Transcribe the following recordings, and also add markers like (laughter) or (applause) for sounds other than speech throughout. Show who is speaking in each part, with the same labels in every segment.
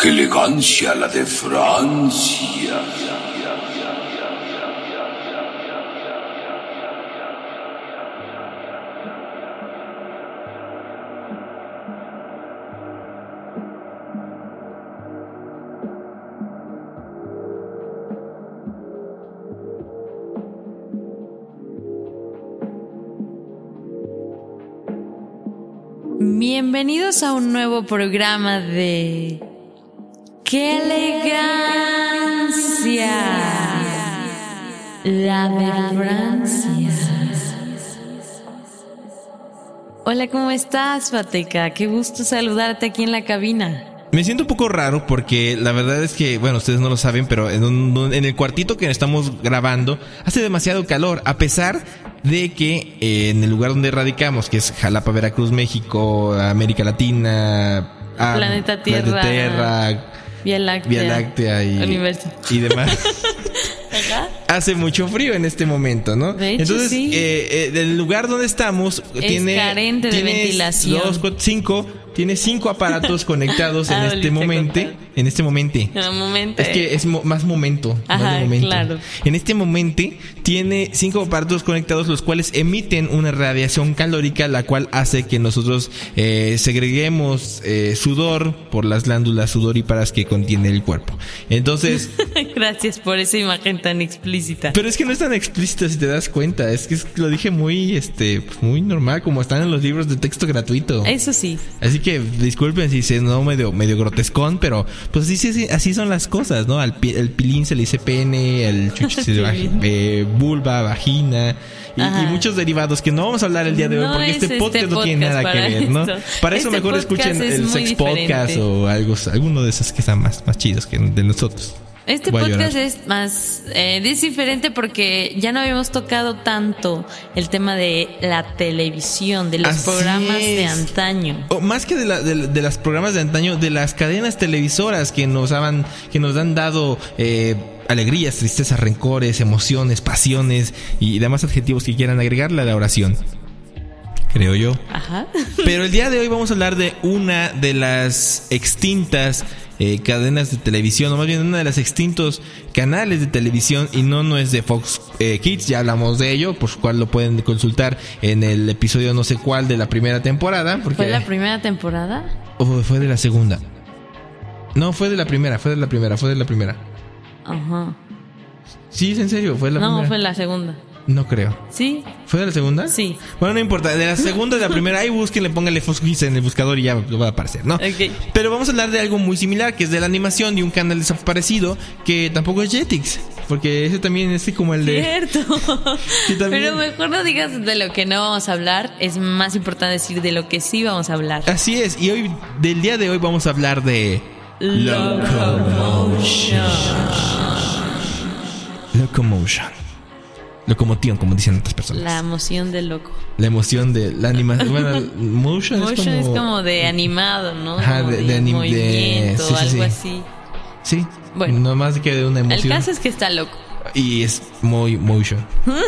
Speaker 1: ¡Qué elegancia la de Francia!
Speaker 2: Bienvenidos a un nuevo programa de ¡Qué elegancia! La de Francia. Hola, ¿cómo estás, Fateca? Qué gusto saludarte aquí en la cabina.
Speaker 3: Me siento un poco raro porque la verdad es que, bueno, ustedes no lo saben, pero en, un- en el cuartito que estamos grabando hace demasiado calor, a pesar de que eh, en el lugar donde radicamos, que es Jalapa, Veracruz, México, América Latina, ah,
Speaker 2: Planeta Tierra.
Speaker 3: Planeta Tierra,
Speaker 2: Vía Láctea.
Speaker 3: Vía Láctea y,
Speaker 2: Universo.
Speaker 3: y demás. (laughs) Hace mucho frío en este momento, ¿no?
Speaker 2: De hecho,
Speaker 3: Entonces,
Speaker 2: sí.
Speaker 3: eh, eh, el lugar donde estamos
Speaker 2: Es
Speaker 3: tiene
Speaker 2: carente de
Speaker 3: tiene
Speaker 2: ventilación.
Speaker 3: Dos, cinco, tiene cinco aparatos conectados en
Speaker 2: Ah,
Speaker 3: este momento.
Speaker 2: contar.
Speaker 3: En este momento.
Speaker 2: En un momento.
Speaker 3: Es que es mo- más momento. más
Speaker 2: Ajá,
Speaker 3: momento.
Speaker 2: claro.
Speaker 3: En este momento tiene cinco aparatos conectados los cuales emiten una radiación calórica la cual hace que nosotros eh, segreguemos eh, sudor por las glándulas sudoríparas que contiene el cuerpo. Entonces, (laughs)
Speaker 2: Gracias por esa imagen tan explícita.
Speaker 3: pero es que no es tan explícito si te das cuenta. Es que es- lo dije muy, este, pues, muy normal como están en los libros de texto gratuito.
Speaker 2: Eso sí.
Speaker 3: Así que disculpen si se no medio, medio grotescón, pero pues así, sí- así son las cosas, ¿no? Al pi- el pilín se le dice pene, el chucho se (laughs) le va-
Speaker 2: Pilín.
Speaker 3: eh, vulva, vagina y, muchos derivados que no vamos a hablar el día de hoy
Speaker 2: No
Speaker 3: porque
Speaker 2: es
Speaker 3: este
Speaker 2: este
Speaker 3: podcast no tiene nada que ver, ¿no?
Speaker 2: esto.
Speaker 3: Para eso
Speaker 2: Este
Speaker 3: mejor escuchen
Speaker 2: es
Speaker 3: el sex podcast o algo, alguno de esos que están más, más chidos que de nosotros.
Speaker 2: Este
Speaker 3: Voy
Speaker 2: podcast es más eh, es diferente porque ya no habíamos tocado tanto el tema de la televisión, de los
Speaker 3: Así
Speaker 2: programas de antaño.
Speaker 3: O más que de, la- de, de las programas de antaño, de las cadenas televisoras que nos han, que nos han dado eh, alegrías, tristezas, rencores, emociones, pasiones y demás adjetivos que quieran agregarle a la oración. Creo yo.
Speaker 2: Ajá.
Speaker 3: Pero el día de hoy vamos a hablar de una de las extintas eh, cadenas de televisión, o más bien una de las extintos canales de televisión, y no, no es de Fox eh, Kids, ya hablamos de ello, por lo cual lo pueden consultar en el episodio no sé cuál de la primera temporada. Porque,
Speaker 2: ¿Fue la primera temporada?
Speaker 3: ¿O fue de la segunda? No, fue de la primera, fue de la primera, fue de la primera.
Speaker 2: Ajá.
Speaker 3: Sí, es en serio, fue de la
Speaker 2: No,
Speaker 3: primera.
Speaker 2: fue la segunda.
Speaker 3: No creo.
Speaker 2: ¿Sí?
Speaker 3: ¿Fue de la segunda?
Speaker 2: Sí.
Speaker 3: Bueno, no importa. De la segunda de la primera, ahí búsquenle, pónganle Fox en el buscador y ya lo va a aparecer, ¿no?
Speaker 2: Ok.
Speaker 3: Pero vamos a hablar de algo muy similar, que es de la animación de un canal desaparecido, que tampoco es Jetix. Porque ese también es como el de...
Speaker 2: Cierto. (laughs) Pero mejor no digas de lo que no vamos a hablar. Es más importante decir de lo que sí vamos a hablar.
Speaker 3: Así es, y hoy, del día de hoy vamos a hablar de... Locomotion. Locomotion, como dicen otras personas.
Speaker 2: La
Speaker 3: La,
Speaker 2: emoción del loco.
Speaker 3: emoción de la animación. (laughs) Bueno, el motion,
Speaker 2: Motion
Speaker 3: es
Speaker 2: es
Speaker 3: como...
Speaker 2: como de animado, ¿no?
Speaker 3: Ajá,
Speaker 2: Como
Speaker 3: de- de de-
Speaker 2: movimiento,
Speaker 3: sí, sí,
Speaker 2: algo
Speaker 3: sí.
Speaker 2: así.
Speaker 3: Sí,
Speaker 2: Bueno.
Speaker 3: no más que de una
Speaker 2: El
Speaker 3: emoción.
Speaker 2: caso es que está loco.
Speaker 3: Y es muy motion.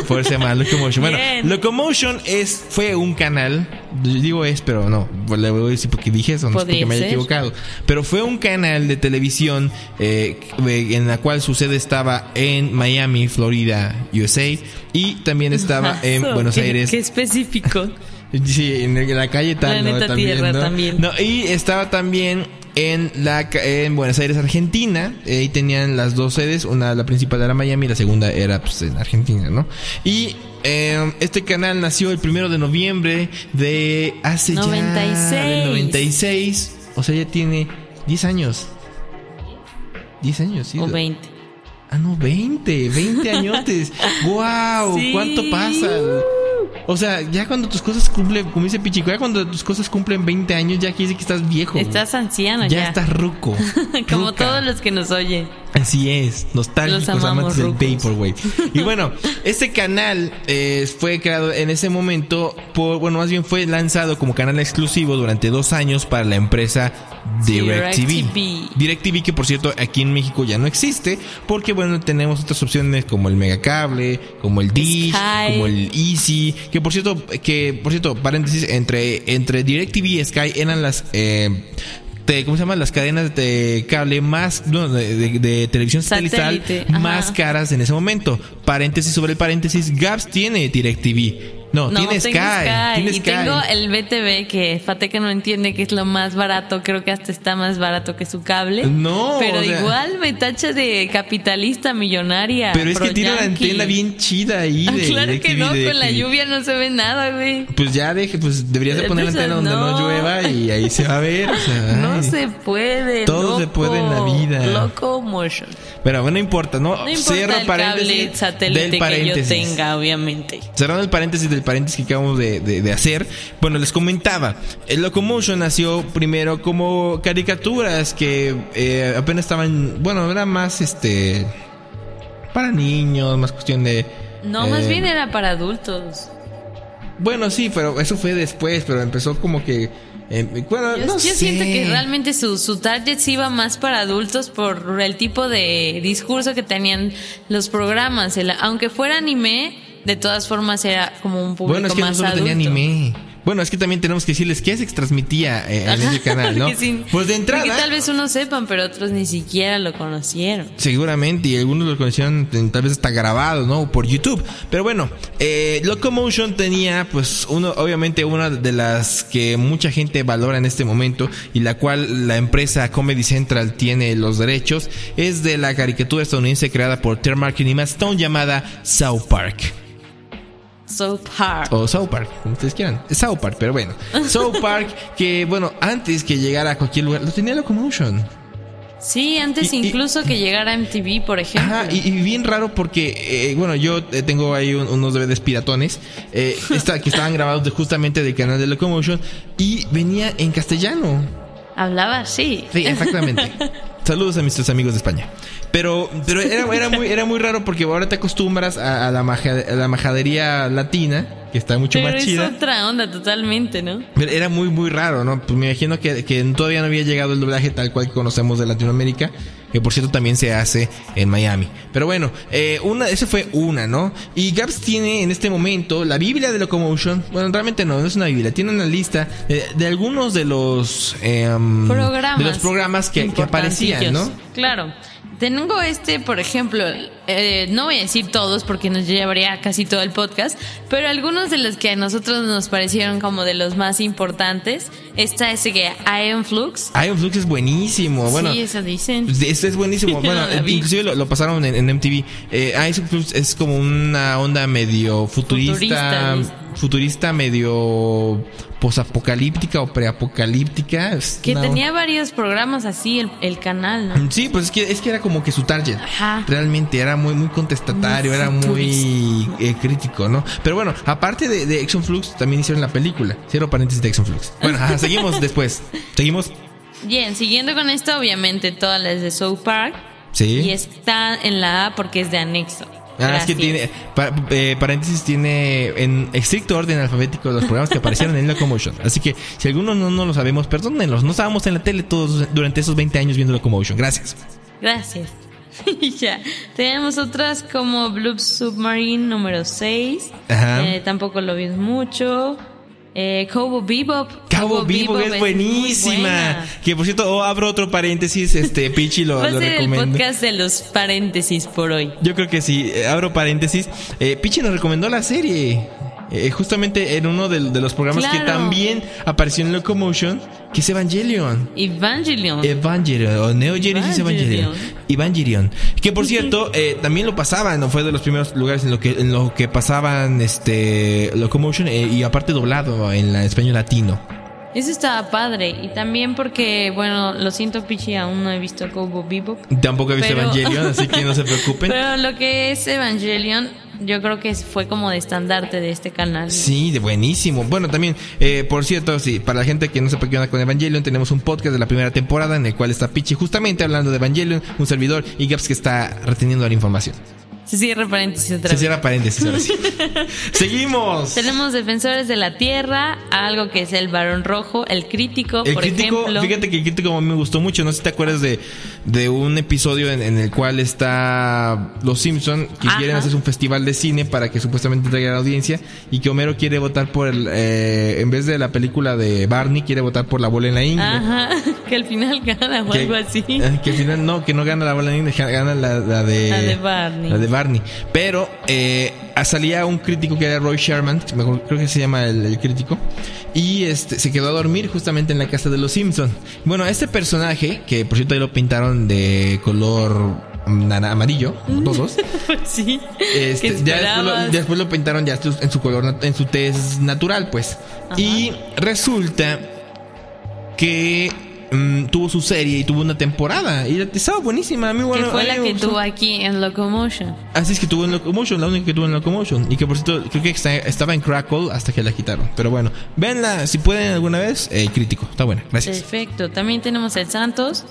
Speaker 3: Por eso se llama Locomotion. Bueno,
Speaker 2: Bien.
Speaker 3: Locomotion es, fue un canal. Digo es, pero no. Le voy a decir porque dije eso, no es porque me haya
Speaker 2: ser.
Speaker 3: equivocado. Pero fue un canal de televisión eh, en la cual su sede estaba en Miami, Florida, USA. Y también estaba (laughs) en Buenos
Speaker 2: qué-
Speaker 3: Aires.
Speaker 2: Qué específico.
Speaker 3: Sí, en, la calle tal, ¿no?
Speaker 2: Planeta Tierra
Speaker 3: ¿no?
Speaker 2: también.
Speaker 3: No, y estaba también en la en Buenos Aires, Argentina. Ahí tenían las dos sedes, una la principal era Miami y la segunda era pues en Argentina, ¿no? Y eh, este canal nació el primero de noviembre de hace ya
Speaker 2: 96.
Speaker 3: del 96, o sea, ya tiene 10 años. 10 años, sí.
Speaker 2: O 20.
Speaker 3: Ah, no, 20, 20 (laughs) añotes. ¡Wow!
Speaker 2: Sí.
Speaker 3: ¿Cuánto pasa? O sea, ya cuando tus cosas cumplen, como dice Pichico, ya cuando tus cosas cumplen 20 años, ya quiere decir que estás viejo.
Speaker 2: Estás anciano
Speaker 3: ya,
Speaker 2: ya.
Speaker 3: estás ruco. (laughs)
Speaker 2: Como
Speaker 3: ruca.
Speaker 2: todos los que nos oyen.
Speaker 3: Así es, nostálgicos
Speaker 2: Los amamos,
Speaker 3: amantes del. Vaporwave. (laughs) Y bueno, este canal eh, fue creado en ese momento por, bueno, más bien fue lanzado como canal exclusivo durante dos años para la empresa DirecTV.
Speaker 2: DirecTV.
Speaker 3: DirecTV que por cierto aquí en México ya no existe porque bueno, tenemos otras opciones como el Megacable, como el Dish,
Speaker 2: Sky.
Speaker 3: como el Easy, que por cierto, que por cierto, paréntesis, entre, entre DirecTV y Sky eran las... Eh, te- ¿cómo se llama? Las cadenas de cable más, no, de, de- de televisión satelital
Speaker 2: Satélite,
Speaker 3: más caras en ese momento. Paréntesis sobre el paréntesis, Gaps tiene DirecTV. No,
Speaker 2: No,
Speaker 3: tiene
Speaker 2: tengo
Speaker 3: Sky.
Speaker 2: Sky, y
Speaker 3: Sky.
Speaker 2: tengo el BTV que Fateca no entiende que es lo más barato, creo que hasta está más barato que su cable.
Speaker 3: No,
Speaker 2: pero
Speaker 3: o sea-
Speaker 2: igual me tacha de capitalista millonaria.
Speaker 3: Pero es que tiene una antena bien chida ahí
Speaker 2: Ah,
Speaker 3: de
Speaker 2: claro que
Speaker 3: DirecTV,
Speaker 2: no,
Speaker 3: de
Speaker 2: con la lluvia no se ve nada, güey.
Speaker 3: Pues ya deje, pues deberías de poner la
Speaker 2: Entonces,
Speaker 3: antena donde no.
Speaker 2: no.
Speaker 3: llueva y ahí se va a ver. o sea, (laughs)
Speaker 2: No
Speaker 3: ay.
Speaker 2: se puede.
Speaker 3: Todo se puede en la vida.
Speaker 2: Loco motion.
Speaker 3: Pero bueno, no importa, ¿no?
Speaker 2: No importa
Speaker 3: Cierro
Speaker 2: el
Speaker 3: paréntesis
Speaker 2: cable satélite
Speaker 3: del
Speaker 2: que yo
Speaker 3: paréntesis.
Speaker 2: tenga, obviamente.
Speaker 3: Cerrando el paréntesis del paréntesis que acabamos de, de- de hacer, bueno, les comentaba, el Locomotion nació primero como caricaturas que eh, apenas estaban, bueno, era más este para niños, más cuestión de
Speaker 2: No, más
Speaker 3: eh,
Speaker 2: bien era para adultos.
Speaker 3: Bueno, sí, pero eso fue después, pero empezó como que eh, bueno,
Speaker 2: Yo,
Speaker 3: no
Speaker 2: yo
Speaker 3: sé.
Speaker 2: siento que realmente su, su target iba más para adultos por el tipo de discurso que tenían los programas. El- aunque fuera anime, de todas formas era como un público
Speaker 3: Bueno, es que no
Speaker 2: más
Speaker 3: solo
Speaker 2: adulto.
Speaker 3: tenía anime. Bueno, es que también tenemos que decirles que se transmitía eh, en ese canal, ¿no? Pues de entrada.
Speaker 2: Porque tal vez unos sepan, pero otros ni siquiera lo conocieron.
Speaker 3: Seguramente, y algunos lo conocieron tal vez está grabado, ¿no? Por YouTube. Pero bueno, eh, Locomotion tenía, pues, uno, obviamente una de las que mucha gente valora en este momento y la cual la empresa Comedy Central tiene los derechos, es de la caricatura estadounidense creada por Terry Martin y Matt Stone llamada South Park.
Speaker 2: So hard.
Speaker 3: O South Park, como ustedes quieran. South Park, pero bueno. (laughs) South Park, que bueno, antes que llegara a cualquier lugar, lo tenía Locomotion.
Speaker 2: Sí, antes
Speaker 3: Y- y-
Speaker 2: incluso que (laughs) llegara MTV, por ejemplo.
Speaker 3: Ajá, y, y bien raro porque, eh, bueno, yo eh, tengo ahí un- unos DVDs piratones eh, (laughs) esta- que estaban grabados de- justamente del canal de Locomotion y venía en castellano.
Speaker 2: Hablaba así.
Speaker 3: Sí, exactamente. Saludos a nuestros amigos de España. Pero, pero era, era muy, era muy raro porque ahora te acostumbras a, a la, maja- a la majadería latina, que está mucho
Speaker 2: Pero
Speaker 3: más
Speaker 2: es
Speaker 3: chida.
Speaker 2: otra onda totalmente, ¿no?
Speaker 3: Pero era muy, muy raro, ¿no? Pues me imagino que, que todavía no había llegado el doblaje tal cual que conocemos de Latinoamérica, que por cierto también se hace en Miami. Pero bueno, eh, una, esa fue una, ¿no? Y Gaps tiene en este momento la Biblia de Locomotion. Bueno, realmente no, no es una Biblia, tiene una lista de, de algunos de los em,
Speaker 2: Programas.
Speaker 3: de los programas que, que aparecían, ¿no?
Speaker 2: Claro. Tengo este, por ejemplo, eh, no voy a decir todos porque nos llevaría casi todo el podcast, pero algunos de los que a nosotros nos parecieron como de los más importantes. Está ese que Iron Flux.
Speaker 3: Iron Flux es buenísimo, bueno.
Speaker 2: sí, eso dicen.
Speaker 3: Este es buenísimo. (laughs) Bueno,
Speaker 2: no
Speaker 3: inclusive lo, lo pasaron en, en MTV. Eh, Ice Plus es como una onda medio futurista.
Speaker 2: Futurista
Speaker 3: medio posapocalíptica o preapocalíptica.
Speaker 2: Que tenía varios programas así, el, el canal, ¿no?
Speaker 3: Sí, pues es que, es que era como que su target.
Speaker 2: Ajá.
Speaker 3: Realmente era muy, muy contestatario,
Speaker 2: Muy
Speaker 3: era muy eh, crítico, ¿no? Pero bueno, aparte de, de Action Flux, también hicieron la película. Cierro paréntesis de Action Flux. Bueno, ajá, (laughs) seguimos después. Seguimos.
Speaker 2: Bien, siguiendo con esto, obviamente todas las de South Park.
Speaker 3: Sí.
Speaker 2: Y está en la A porque es de anexo.
Speaker 3: Ah, es que tiene, pa- eh, paréntesis, tiene en estricto orden alfabético los programas que aparecieron en Locomotion. Así que si algunos no, no lo sabemos, perdónenlos. No estábamos en la tele todos durante esos 20 años viendo Locomotion. Gracias.
Speaker 2: Gracias. (laughs) Ya. Tenemos otras como Blue Submarine número 6.
Speaker 3: Ajá.
Speaker 2: Eh, tampoco lo vimos mucho. Eh, Cowboy Bebop.
Speaker 3: Vivo
Speaker 2: Bebop
Speaker 3: es buenísima. Que por cierto, oh, abro otro paréntesis, este Pichi lo, (laughs)
Speaker 2: Va a
Speaker 3: lo
Speaker 2: ser el podcast de los paréntesis por hoy.
Speaker 3: Yo creo que sí, eh, abro paréntesis. Eh, Pichi nos recomendó la serie. Eh, justamente en uno de, de los programas que también apareció en Locomotion, que es Evangelion.
Speaker 2: Evangelion.
Speaker 3: Evangelion, o Neo Genesis Evangelion.
Speaker 2: Evangelion.
Speaker 3: Evangelion. Que por cierto, eh, también lo pasaban, ¿no? Fue de los primeros lugares en lo que, en lo que pasaban este Locomotion eh, y aparte doblado en la español latino.
Speaker 2: Eso estaba padre. Y también porque, bueno, lo siento, Pichi, aún no he visto Cowboy Bebop.
Speaker 3: Tampoco he visto
Speaker 2: Pero-
Speaker 3: Evangelion, así que no se (laughs) preocupen.
Speaker 2: Pero lo que es Evangelion, yo creo que fue como de estandarte de este canal.
Speaker 3: Sí, de buenísimo. Bueno, también, eh, por cierto, sí, para la gente que no sepa qué onda con Evangelion, tenemos un podcast de la primera temporada en el cual está Pichi justamente hablando de Evangelion, un servidor y Gaps que está reteniendo la información.
Speaker 2: Se cierra paréntesis otra
Speaker 3: Se
Speaker 2: vez.
Speaker 3: cierra paréntesis ahora sí. (laughs) Seguimos.
Speaker 2: Tenemos Defensores de la Tierra, algo que es el Varón Rojo, el Crítico,
Speaker 3: El
Speaker 2: por
Speaker 3: crítico,
Speaker 2: ejemplo.
Speaker 3: fíjate que el crítico me gustó mucho. No sé si te acuerdas de, de un episodio en, en el cual está Los Simpson que
Speaker 2: Ajá.
Speaker 3: quieren hacer un festival de cine para que supuestamente traiga a la audiencia y que Homero quiere votar por el, eh, en vez de la película de Barney, quiere votar por la bola en la ingle.
Speaker 2: Ajá, que al final (laughs) gana o
Speaker 3: que,
Speaker 2: algo así.
Speaker 3: eh, que al final no, que no gana la bola niña, gana la, la de,
Speaker 2: La de Barney.
Speaker 3: la de Barney. Pero eh, salía un crítico que era Roy Sherman, creo que se llama el, el crítico, y este se quedó a dormir justamente en la casa de los Simpson. Bueno, este personaje, que por cierto ahí lo pintaron de color mm, nana- amarillo, todos. (laughs)
Speaker 2: Pues sí.
Speaker 3: Este,
Speaker 2: ¿Qué
Speaker 3: ya después lo,
Speaker 2: esperabas?
Speaker 3: después lo pintaron ya en su color, en su tez natural, pues.
Speaker 2: Ajá.
Speaker 3: Y resulta que mm, tuvo su serie y tuvo una temporada. Y estaba buenísima. A mí,
Speaker 2: que
Speaker 3: bueno,
Speaker 2: fue
Speaker 3: a mí
Speaker 2: la que tuvo aquí en Locomotion.
Speaker 3: Así es que tuvo en Locomotion, la única que tuvo en Locomotion. Y que por cierto, creo que está- estaba en Crackle hasta que la quitaron. Pero bueno, véanla si pueden alguna vez. Eh, crítico, está buena, gracias.
Speaker 2: Perfecto. También tenemos el Santos.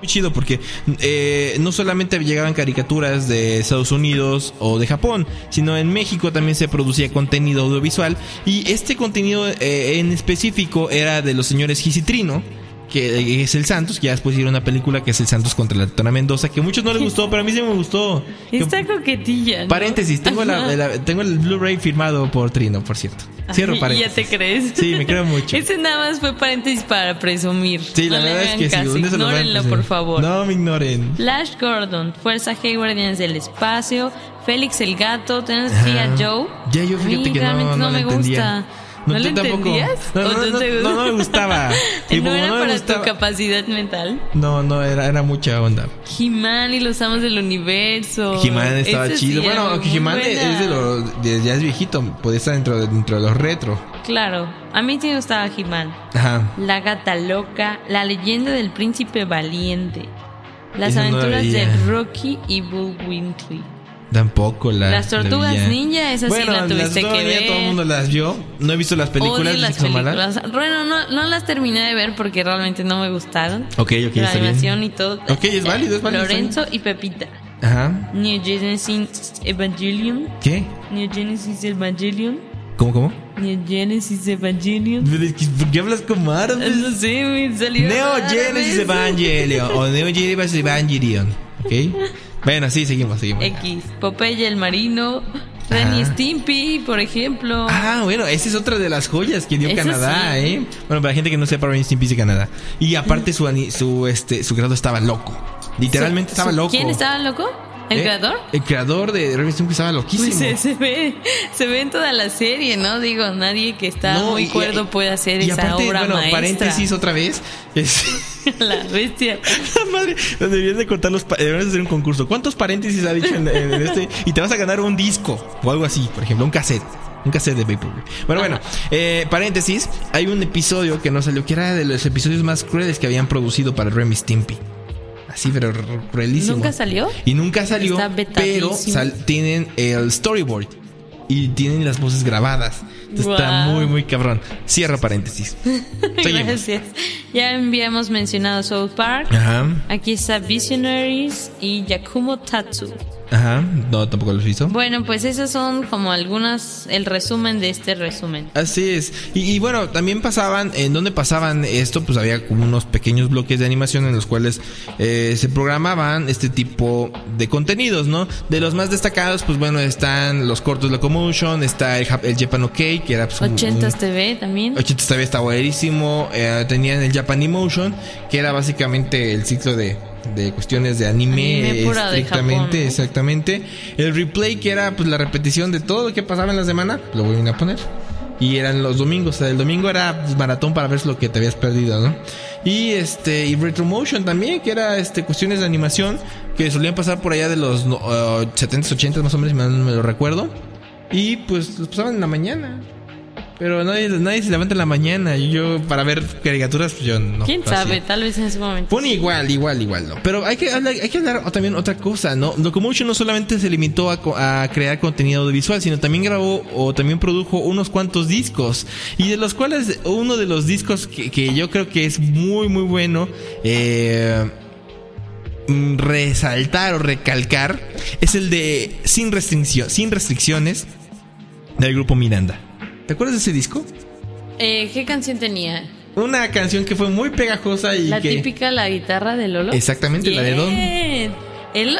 Speaker 3: Muy chido porque eh, no solamente llegaban caricaturas de Estados Unidos o de Japón, sino en México también se producía contenido audiovisual y este contenido eh, en específico era de los señores Gisitrino, que es el Santos, que ya después hicieron una película que es el Santos contra la Tona Mendoza, que a muchos no les gustó, pero a mí sí me gustó.
Speaker 2: Está coquetilla. ¿no?
Speaker 3: Paréntesis, tengo, la- tengo el Blu-ray firmado por Trino, por cierto. Cierro
Speaker 2: Ay,
Speaker 3: paréntesis.
Speaker 2: ¿Ya te crees?
Speaker 3: Sí, me creo mucho.
Speaker 2: Ese nada más fue paréntesis para presumir.
Speaker 3: Sí, la
Speaker 2: No
Speaker 3: verdad es que sí.
Speaker 2: caso, Ignórenlo, por favor.
Speaker 3: No me ignoren.
Speaker 2: Flash Gordon, Fuerza G, Guardianes del Espacio, Félix el Gato, tenemos. G.I. Joe.
Speaker 3: Ya yo fíjate que no, no,
Speaker 2: no, me
Speaker 3: entendía.
Speaker 2: gusta. ¿No,
Speaker 3: yo
Speaker 2: lo entendías?
Speaker 3: No,
Speaker 2: ¿O
Speaker 3: no, no, no, no me gustaba. (laughs)
Speaker 2: ¿No era
Speaker 3: no
Speaker 2: para tu capacidad mental?
Speaker 3: No, no, era, era mucha onda.
Speaker 2: He-Man y los amos del universo.
Speaker 3: He-Man estaba chido. bueno, He-Man es de los. ya es viejito. Puede estar dentro de, dentro de los retro.
Speaker 2: Claro, a mí sí me gustaba He-Man.
Speaker 3: Ajá.
Speaker 2: La gata loca, la leyenda del príncipe valiente. Las
Speaker 3: no
Speaker 2: aventuras de Rocky y Bullwinkle.
Speaker 3: Tampoco la.
Speaker 2: Las tortugas
Speaker 3: la
Speaker 2: ninja, esa sí
Speaker 3: bueno,
Speaker 2: la tuviste
Speaker 3: las
Speaker 2: que ver.
Speaker 3: todo el mundo las vio. No he visto las películas.
Speaker 2: Odio las
Speaker 3: son malas.
Speaker 2: películas. Bueno, no, no las terminé de ver porque realmente no me gustaron.
Speaker 3: Ok, ok,
Speaker 2: La
Speaker 3: está bien.
Speaker 2: animación y todo.
Speaker 3: Ok, es válido, es válido,
Speaker 2: Lorenzo y Pepita.
Speaker 3: Ajá.
Speaker 2: New Genesis Evangelion.
Speaker 3: ¿Qué?
Speaker 2: New Genesis Evangelion.
Speaker 3: ¿Cómo, cómo?
Speaker 2: New Genesis Evangelion.
Speaker 3: ¿Por qué hablas como árabe?
Speaker 2: No sé, me salió.
Speaker 3: Neo Genesis. Evangelion. o Neo Genesis Evangelion. ¿Ok? (laughs) Bueno, sí, seguimos, seguimos.
Speaker 2: X. Popeye el marino. Ren y
Speaker 3: Ajá.
Speaker 2: Stimpy, por ejemplo.
Speaker 3: Ah, bueno, esa es otra de las joyas que dio
Speaker 2: Eso
Speaker 3: Canadá,
Speaker 2: sí.
Speaker 3: ¿eh? Bueno, para la gente que no sepa, Ren y Stimpy es de Canadá. Y aparte su, ani- su, este, su creador estaba loco. Literalmente
Speaker 2: Su-
Speaker 3: estaba
Speaker 2: su-
Speaker 3: loco.
Speaker 2: ¿Quién estaba loco? ¿El
Speaker 3: ¿Eh?
Speaker 2: creador?
Speaker 3: El creador de y Stimpy estaba loquísimo.
Speaker 2: Pues se, se ve, se ve en toda la serie, ¿no? Digo, nadie que está
Speaker 3: No,
Speaker 2: muy
Speaker 3: y-
Speaker 2: cuerdo
Speaker 3: y-
Speaker 2: puede hacer
Speaker 3: y
Speaker 2: esa
Speaker 3: aparte,
Speaker 2: obra
Speaker 3: bueno,
Speaker 2: maestra.
Speaker 3: paréntesis otra vez. Es, (laughs)
Speaker 2: la bestia. (laughs)
Speaker 3: La madre, deberían de contar los pa- deberían de hacer un concurso. ¿Cuántos paréntesis ha dicho en, en este? Y te vas a ganar un disco o algo así, por ejemplo, un cassette. Un cassette de Vaporwave. Bueno, bueno, eh, paréntesis. Hay un episodio que no salió, que era de los episodios más crueles que habían producido para Remy Stimpy. Así, pero cruelísimo.
Speaker 2: ¿Nunca salió?
Speaker 3: Y nunca salió, pero sal- tienen el storyboard y tienen las voces grabadas. Está muy, muy cabrón. Cierra paréntesis. (laughs)
Speaker 2: Gracias. Ya habíamos mencionado South Park.
Speaker 3: Ajá,
Speaker 2: Aquí está Visionaries y Yakumo Tatsu.
Speaker 3: Ajá. No, tampoco los hizo.
Speaker 2: Bueno, pues esos son como algunas, el resumen de este resumen.
Speaker 3: Así es. Y, y bueno, también pasaban, en donde pasaban esto, pues había como unos pequeños bloques de animación en los cuales eh, se programaban este tipo de contenidos, ¿no? De los más destacados, pues bueno, están los cortos Locomotion, está el, el Japan OK, que era pues, un-
Speaker 2: 80s
Speaker 3: un-
Speaker 2: TV también.
Speaker 3: 80 todavía está buenísimo. Eh, tenían el Japan Emotion, que era básicamente el ciclo de, de cuestiones de anime,
Speaker 2: Anime pura de
Speaker 3: estrictamente,
Speaker 2: Japón, ¿no?
Speaker 3: exactamente. El replay, que era pues la repetición de todo lo que pasaba en la semana, lo voy a poner. Y eran los domingos, o sea, el domingo era pues, maratón para ver lo que te habías perdido, ¿no? Y este, y Retromotion también, que era este cuestiones de animación que solían pasar por allá de los uh, 70s, 80s más o menos, si me lo recuerdo. Y pues los pasaban en la mañana. Pero nadie, nadie se levanta en la mañana. Y yo, para ver caricaturas, pues yo no.
Speaker 2: ¿Quién
Speaker 3: hacía.
Speaker 2: sabe? Tal vez en ese momento.
Speaker 3: Pone igual, igual, igual, ¿no? Pero hay que hablar, hay que hablar también otra cosa, ¿no? Locomotion no solamente se limitó a, a crear contenido audiovisual, sino también grabó o también produjo unos cuantos discos. Y de los cuales uno de los discos que, que yo creo que es muy, muy bueno, eh, mm, resaltar o recalcar, es el de Sin, sin restricciones del grupo Miranda. ¿Te acuerdas de ese disco?
Speaker 2: Eh, ¿Qué canción tenía?
Speaker 3: Una canción que fue muy pegajosa y
Speaker 2: La
Speaker 3: que...
Speaker 2: típica, la guitarra de Lolo.
Speaker 3: Exactamente, la de Don.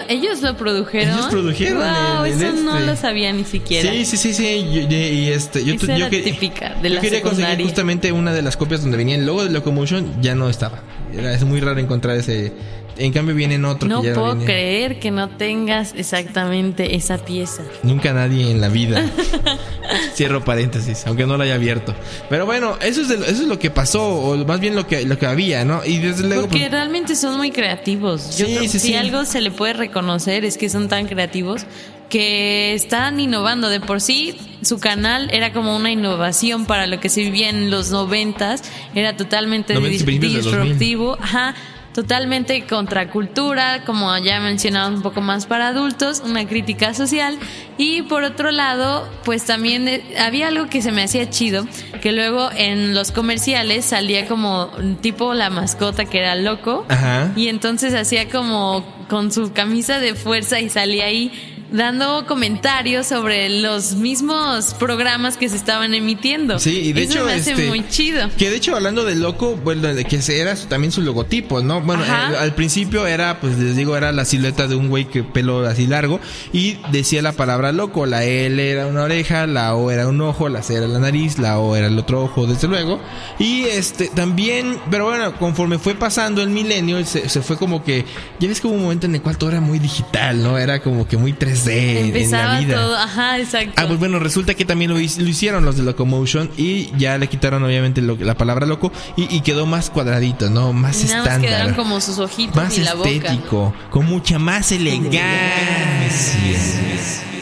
Speaker 2: Ellos lo produjeron.
Speaker 3: Ellos produjeron
Speaker 2: Wow,
Speaker 3: el- el
Speaker 2: eso no
Speaker 3: este.
Speaker 2: lo sabía ni siquiera.
Speaker 3: Sí, sí, sí, sí. yo- y, este, yo,
Speaker 2: Esa
Speaker 3: yo
Speaker 2: era
Speaker 3: que-
Speaker 2: típica de
Speaker 3: yo
Speaker 2: la
Speaker 3: quería conseguir
Speaker 2: secundaria.
Speaker 3: justamente una de las copias donde venía el logo de Locomotion, ya no estaba. Era, es muy raro encontrar ese. En cambio viene en otro
Speaker 2: No
Speaker 3: que ya
Speaker 2: puedo
Speaker 3: viene.
Speaker 2: creer que no tengas exactamente esa pieza.
Speaker 3: Nunca nadie en la vida. (laughs) Cierro paréntesis, aunque no lo haya abierto. Pero bueno, eso es, de lo- eso es lo que pasó, o más bien lo que, lo que había, ¿no? Y desde luego.
Speaker 2: Porque
Speaker 3: pues,
Speaker 2: realmente son muy creativos. Yo
Speaker 3: Sí,
Speaker 2: creo que
Speaker 3: sí,
Speaker 2: si
Speaker 3: sí.
Speaker 2: algo se le puede reconocer es que son tan creativos que están innovando. De por sí, su canal era como una innovación para lo que se vivía en los noventas. Era totalmente
Speaker 3: Noventas y
Speaker 2: dis-
Speaker 3: principios del 2000.
Speaker 2: disruptivo. Ajá. Totalmente contracultura, como ya mencionamos, un poco más para adultos, una crítica social. Y por otro lado, pues también eh, había algo que se me hacía chido, que luego en los comerciales salía como tipo la mascota que era loco.
Speaker 3: Ajá.
Speaker 2: Y entonces hacía como con su camisa de fuerza y salía ahí dando comentarios sobre los mismos programas que se estaban emitiendo.
Speaker 3: Sí, y de
Speaker 2: Eso
Speaker 3: hecho,
Speaker 2: me hace
Speaker 3: este,
Speaker 2: muy chido.
Speaker 3: Que de hecho, hablando de loco, bueno, de que era también su logotipo, ¿no? Bueno, eh, al principio era, pues les digo, era la silueta de un güey que pelo así largo y decía la palabra loco. La L era una oreja, la O era un ojo, la C era la nariz, la O era el otro ojo, desde luego. Y este también, pero bueno, conforme fue pasando el milenio, se, se fue como que, ya ves que hubo un momento en el cual todo era muy digital, ¿no? Era como que muy 3D en- en,
Speaker 2: Empezaba
Speaker 3: la vida.
Speaker 2: todo, ajá, exacto.
Speaker 3: Ah, pues bueno, resulta que también lo, lo hicieron los de Locomotion y ya le quitaron obviamente lo- la palabra loco y, y quedó más cuadradito, ¿no? Más
Speaker 2: Nada más quedaron
Speaker 3: estándar.
Speaker 2: como sus ojitos
Speaker 3: Más
Speaker 2: y la boca.
Speaker 3: estético, con mucha más elegancia.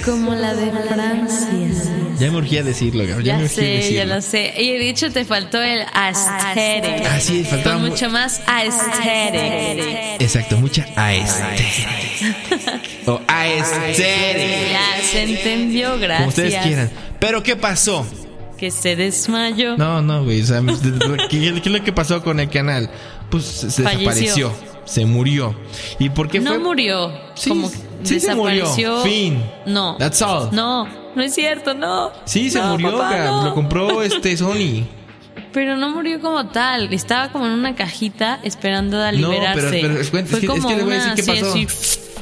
Speaker 2: Como la de Francia.
Speaker 3: Ya me urgía decirlo, Gab, ya,
Speaker 2: Ya
Speaker 3: me urgía
Speaker 2: sé, ya
Speaker 3: decirlo.
Speaker 2: lo sé. Y de hecho te faltó el aesthetic.
Speaker 3: Ah, sí, faltaba
Speaker 2: Con
Speaker 3: mu-
Speaker 2: mucho más aesthetic.
Speaker 3: Exacto, mucha aesthetic. (laughs) o aesthetic.
Speaker 2: Ya se entendió, gracias.
Speaker 3: Como ustedes quieran. Pero ¿qué pasó?
Speaker 2: Que se desmayó.
Speaker 3: No, no, güey. O sea, (laughs) ¿qué, qué es lo que pasó con el canal? Pues se
Speaker 2: Falleció.
Speaker 3: desapareció. Se murió. ¿Y por qué
Speaker 2: no
Speaker 3: fue?
Speaker 2: murió.
Speaker 3: Sí,
Speaker 2: como
Speaker 3: sí se murió.
Speaker 2: desapareció.
Speaker 3: Fin.
Speaker 2: No.
Speaker 3: That's all.
Speaker 2: No, no es cierto, no.
Speaker 3: Sí, se
Speaker 2: No,
Speaker 3: murió,
Speaker 2: papá, no.
Speaker 3: Lo compró este Sony. (laughs)
Speaker 2: Pero no murió como tal. Estaba como en una cajita esperando a
Speaker 3: No,
Speaker 2: liberarse.
Speaker 3: pero, pero es, es que, es
Speaker 2: como
Speaker 3: que les voy a decir qué pasó.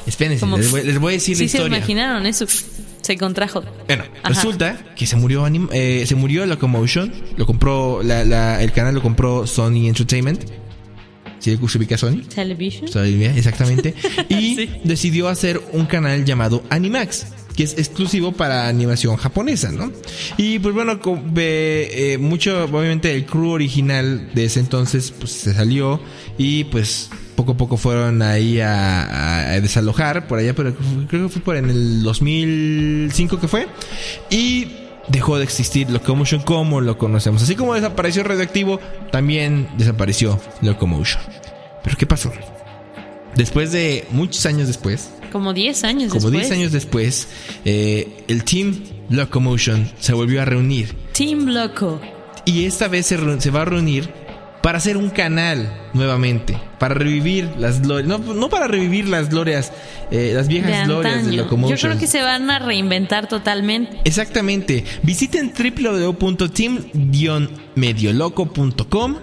Speaker 3: Espérense,
Speaker 2: como-
Speaker 3: les, voy, les voy a decir
Speaker 2: Sí
Speaker 3: la
Speaker 2: se
Speaker 3: historia.
Speaker 2: imaginaron eso. Se contrajo.
Speaker 3: Bueno,
Speaker 2: Ajá.
Speaker 3: resulta que se murió anim- eh, se murió Locomotion, lo compró la, la- el canal lo compró Sony Entertainment. ¿Sí se ubica Sony?
Speaker 2: Television.
Speaker 3: Exactamente. (laughs) Y
Speaker 2: Sí.
Speaker 3: decidió hacer un canal llamado Animax, que es exclusivo para animación japonesa, ¿no? Y pues bueno, co- ve, eh, mucho, obviamente el crew original de ese entonces pues se salió y pues poco a poco fueron ahí a, a desalojar por allá, pero creo que fue por en el 2005 que fue. Y dejó de existir Locomotion como lo conocemos. Así como desapareció Radioactivo, también desapareció Locomotion. Pero ¿qué pasó? Después de muchos años después,
Speaker 2: Como 10 años
Speaker 3: como
Speaker 2: después.
Speaker 3: 10 años después, eh, el Team Locomotion se volvió a reunir.
Speaker 2: Team Loco.
Speaker 3: Y esta vez se va a reunir para hacer un canal nuevamente. Para revivir las glorias. No, no para revivir las glorias, eh, las
Speaker 2: De
Speaker 3: viejas glorias de. Locomotion.
Speaker 2: Yo creo que se van a reinventar totalmente.
Speaker 3: Exactamente. Visiten www.team-medioloco.com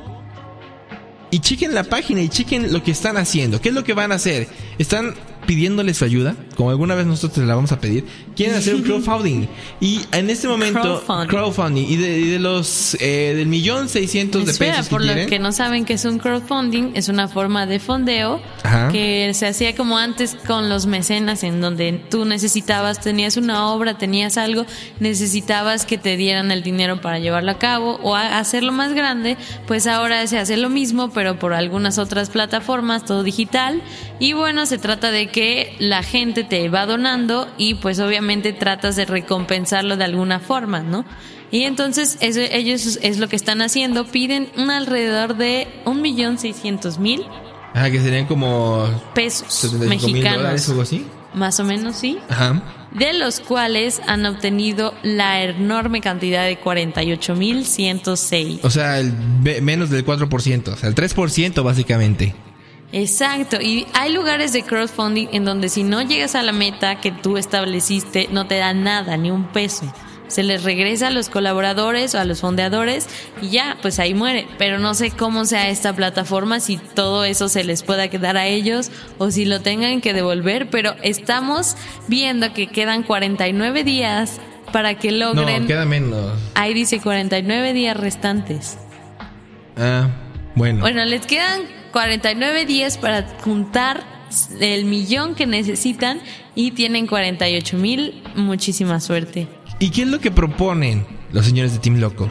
Speaker 3: y chequen la página y chequen lo que están haciendo. ¿Qué es lo que van a hacer? Están pidiéndoles su ayuda, como alguna vez nosotros la vamos a pedir. Quieren hacer un (laughs) crowdfunding. Y en este momento,
Speaker 2: Crowdfunding.
Speaker 3: crowdfunding. Y de, y de los eh, del millón seiscientos de pesos
Speaker 2: por lo
Speaker 3: quieren.
Speaker 2: que no saben que es un crowdfunding, es una forma de fondeo
Speaker 3: Ajá.
Speaker 2: que se hacía como antes con los mecenas, en donde tú necesitabas, tenías una obra, tenías algo, necesitabas que te dieran el dinero para llevarlo a cabo o a hacerlo más grande, pues ahora se hace lo mismo, pero por algunas otras plataformas, todo digital. Y bueno, se trata de que la gente te va donando y pues obviamente tratas de recompensarlo de alguna forma, ¿no? Y entonces eso- ellos es lo que están haciendo, piden un alrededor de un millón seiscientos mil
Speaker 3: Ajá, que serían como
Speaker 2: pesos
Speaker 3: 75 mil dólares o
Speaker 2: mexicanos,
Speaker 3: algo así.
Speaker 2: más o menos, sí,
Speaker 3: Ajá.
Speaker 2: de los cuales han obtenido la enorme cantidad de 48 mil 106.
Speaker 3: O sea, el menos del 4%. O sea, el 3% básicamente.
Speaker 2: Exacto, y hay lugares de crowdfunding en donde si no llegas a la meta que tú estableciste, no te dan nada, ni un peso. se les regresa a los colaboradores o a los fondeadores y ya, pues ahí muere. Pero no sé cómo sea esta plataforma, si todo eso se les pueda quedar a ellos o si lo tengan que devolver, pero estamos viendo que quedan 49 días para que logren...
Speaker 3: No, queda menos.
Speaker 2: Ahí dice 49 días restantes.
Speaker 3: Ah, bueno.
Speaker 2: Bueno, les quedan 49 días para juntar el millón que necesitan y tienen 48 mil. Muchísima suerte.
Speaker 3: ¿Y qué es lo que proponen los señores de Team Loco?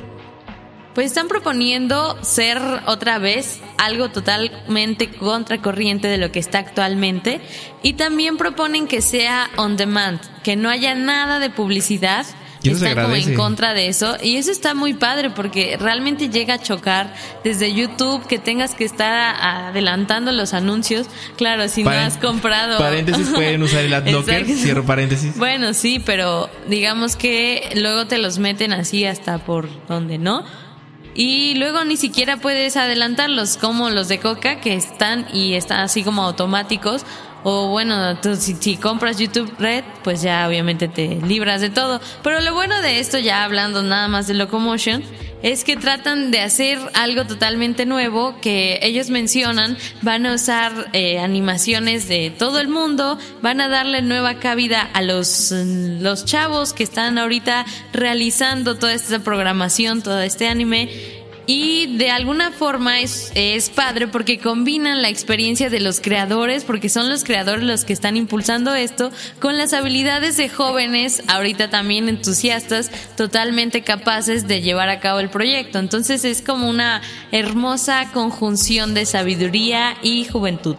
Speaker 2: Pues están proponiendo ser otra vez algo totalmente contracorriente de lo que está actualmente y también proponen que sea on demand, que no haya nada de publicidad
Speaker 3: Y eso se
Speaker 2: están como en contra de eso y eso está muy padre porque realmente llega a chocar desde YouTube que tengas que estar adelantando los anuncios. Claro, si no has comprado.
Speaker 3: Paréntesis, pueden usar el (laughs) adblocker. Cierro paréntesis.
Speaker 2: Bueno, sí, pero digamos que luego te los meten así hasta por donde no. Y luego ni siquiera puedes adelantarlos como los de Coca que están y están así como automáticos. O bueno, tú, si, si compras YouTube Red, pues ya obviamente te libras de todo. Pero lo bueno de esto, ya hablando nada más de Locomotion, es que tratan de hacer algo totalmente nuevo que ellos mencionan. Van a usar eh, animaciones de todo el mundo, van a darle nueva cabida a los, mm, los chavos que están ahorita realizando toda esta programación, todo este anime. Y de alguna forma es, es padre porque combinan la experiencia de los creadores, porque son los creadores los que están impulsando esto, con las habilidades de jóvenes, ahorita también entusiastas, totalmente capaces de llevar a cabo el proyecto. Entonces es como una hermosa conjunción de sabiduría y juventud.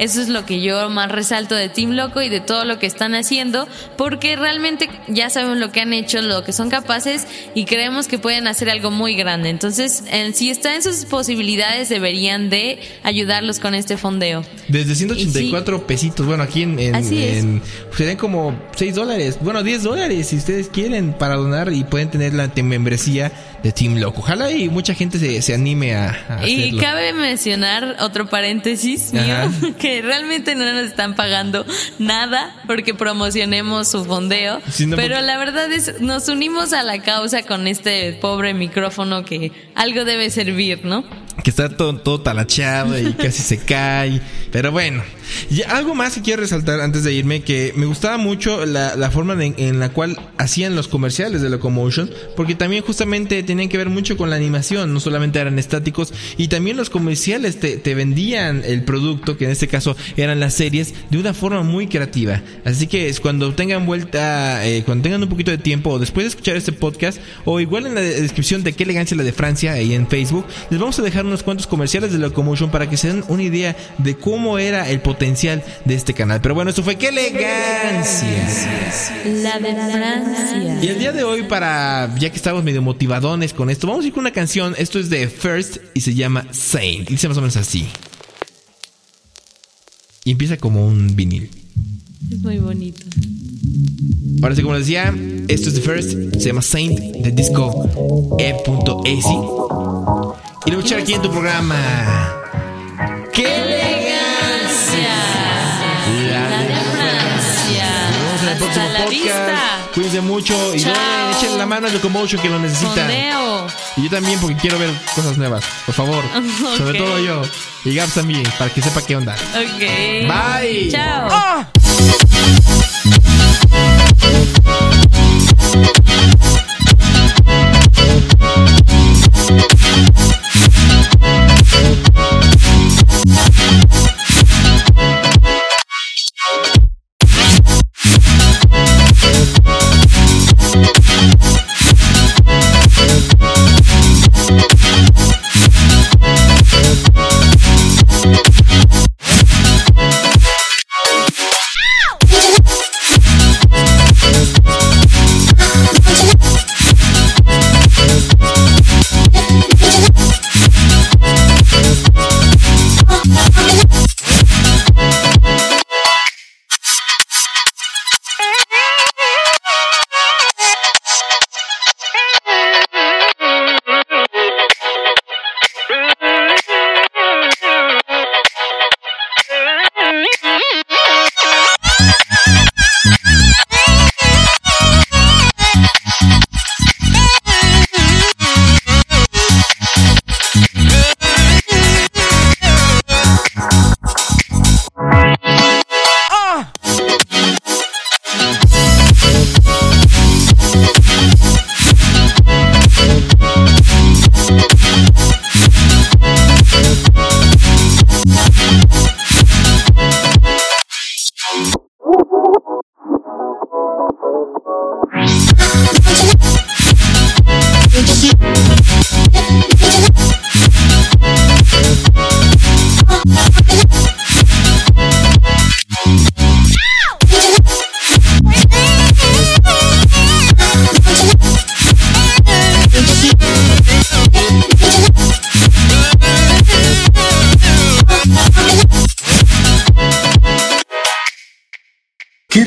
Speaker 2: Eso es lo que yo más resalto de Team Loco y de todo lo que están haciendo, porque realmente ya sabemos lo que han hecho, lo que son capaces y creemos que pueden hacer algo muy grande. Entonces, en- si está en sus posibilidades, deberían de ayudarlos con este fondeo.
Speaker 3: Desde 184 pesitos. Bueno, aquí en. en,
Speaker 2: Así es.
Speaker 3: en- serían como 6 dólares. Bueno, 10 dólares si ustedes quieren para donar y pueden tener la membresía de Team Loco. Ojalá y mucha gente se, se anime a, a
Speaker 2: Y
Speaker 3: hacerlo.
Speaker 2: cabe mencionar otro paréntesis mío,
Speaker 3: Ajá. (laughs)
Speaker 2: que realmente no nos están pagando nada porque promocionemos su fondeo,
Speaker 3: Sí, no,
Speaker 2: pero
Speaker 3: porque-
Speaker 2: la verdad es, nos unimos a la causa con este pobre micrófono que algo debe servir, ¿no?
Speaker 3: Que está todo, todo talacheado y casi se cae. Pero bueno, algo más que quiero resaltar antes de irme, que me gustaba mucho la, forma de- en la cual hacían los comerciales de Locomotion, porque también justamente tenían que ver mucho con la animación, no solamente eran estáticos, y también los comerciales te, vendían el producto, que en este caso eran las series, de una forma muy creativa. Así que cuando tengan vuelta, eh, cuando tengan un poquito de tiempo, o después de escuchar este podcast, o igual en la de- descripción de qué elegancia la de Francia, ahí en Facebook, les vamos a dejar unos cuantos comerciales de Locomotion para que se den una idea de cómo era el potencial de este canal. Pero bueno, esto fue qué elegancia.
Speaker 2: La de Francia.
Speaker 3: Y el día de hoy, para ya que estamos medio motivadones con esto, vamos a ir con una canción. Esto es de First y se llama Saint. Y dice más o menos así. Y empieza como un vinil.
Speaker 2: Es muy bonito.
Speaker 3: Ahora sí, como les decía, esto es The First, se llama Saint de disco E.AC. Y lo voy a echar aquí en tu programa. ¡Qué elegancia! La
Speaker 2: La de Francia.
Speaker 3: Nos vemos en el próximo
Speaker 2: Hasta la
Speaker 3: podcast.
Speaker 2: vista.
Speaker 3: Cuídense mucho y donen, échenle la mano a Locomotion que lo necesita. Y yo también porque quiero ver cosas nuevas, por favor. (laughs) Sobre todo yo. Y Gabs también, para que sepa qué onda.
Speaker 2: Ok.
Speaker 3: Bye.
Speaker 2: Chao.